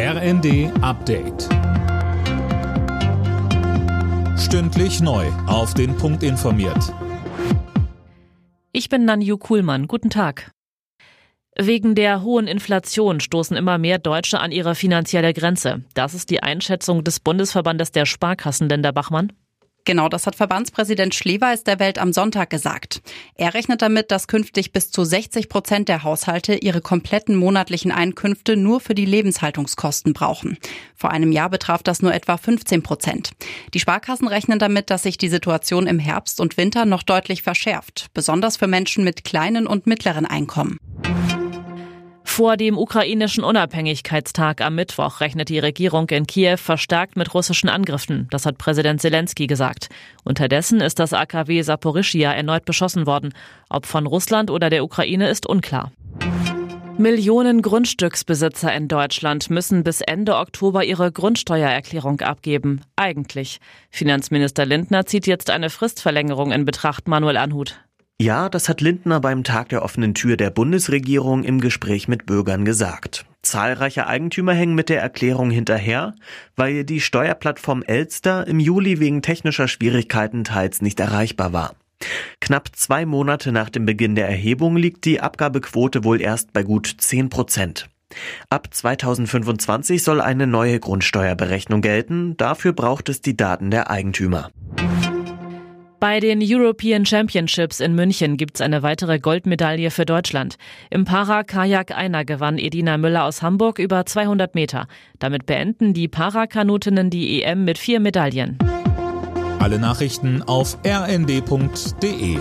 RND Update. Stündlich neu. Auf den Punkt informiert. Ich bin Nanju Kuhlmann. Guten Tag. Wegen der hohen Inflation stoßen immer mehr Deutsche an ihre finanzielle Grenze. Das ist die Einschätzung des Bundesverbandes der Sparkassenländer Bachmann. Genau, das hat Verbandspräsident Schleweis der Welt am Sonntag gesagt. Er rechnet damit, dass künftig bis zu 60 Prozent der Haushalte ihre kompletten monatlichen Einkünfte nur für die Lebenshaltungskosten brauchen. Vor einem Jahr betraf das nur etwa 15 Prozent. Die Sparkassen rechnen damit, dass sich die Situation im Herbst und Winter noch deutlich verschärft, besonders für Menschen mit kleinen und mittleren Einkommen. Vor dem ukrainischen Unabhängigkeitstag am Mittwoch rechnet die Regierung in Kiew verstärkt mit russischen Angriffen. Das hat Präsident Zelensky gesagt. Unterdessen ist das AKW Saporischia erneut beschossen worden. Ob von Russland oder der Ukraine ist unklar. Millionen Grundstücksbesitzer in Deutschland müssen bis Ende Oktober ihre Grundsteuererklärung abgeben. Eigentlich. Finanzminister Lindner zieht jetzt eine Fristverlängerung in Betracht, Manuel Anhut. Ja, das hat Lindner beim Tag der offenen Tür der Bundesregierung im Gespräch mit Bürgern gesagt. Zahlreiche Eigentümer hängen mit der Erklärung hinterher, weil die Steuerplattform Elster im Juli wegen technischer Schwierigkeiten teils nicht erreichbar war. Knapp zwei Monate nach dem Beginn der Erhebung liegt die Abgabequote wohl erst bei gut 10 Prozent. Ab 2025 soll eine neue Grundsteuerberechnung gelten. Dafür braucht es die Daten der Eigentümer. Bei den European Championships in München gibt's eine weitere Goldmedaille für Deutschland. Im Para-Kajak-Einer gewann Edina Müller aus Hamburg über 200 Meter. Damit beenden die Parakanutinnen die EM mit vier Medaillen. Alle Nachrichten auf rnd.de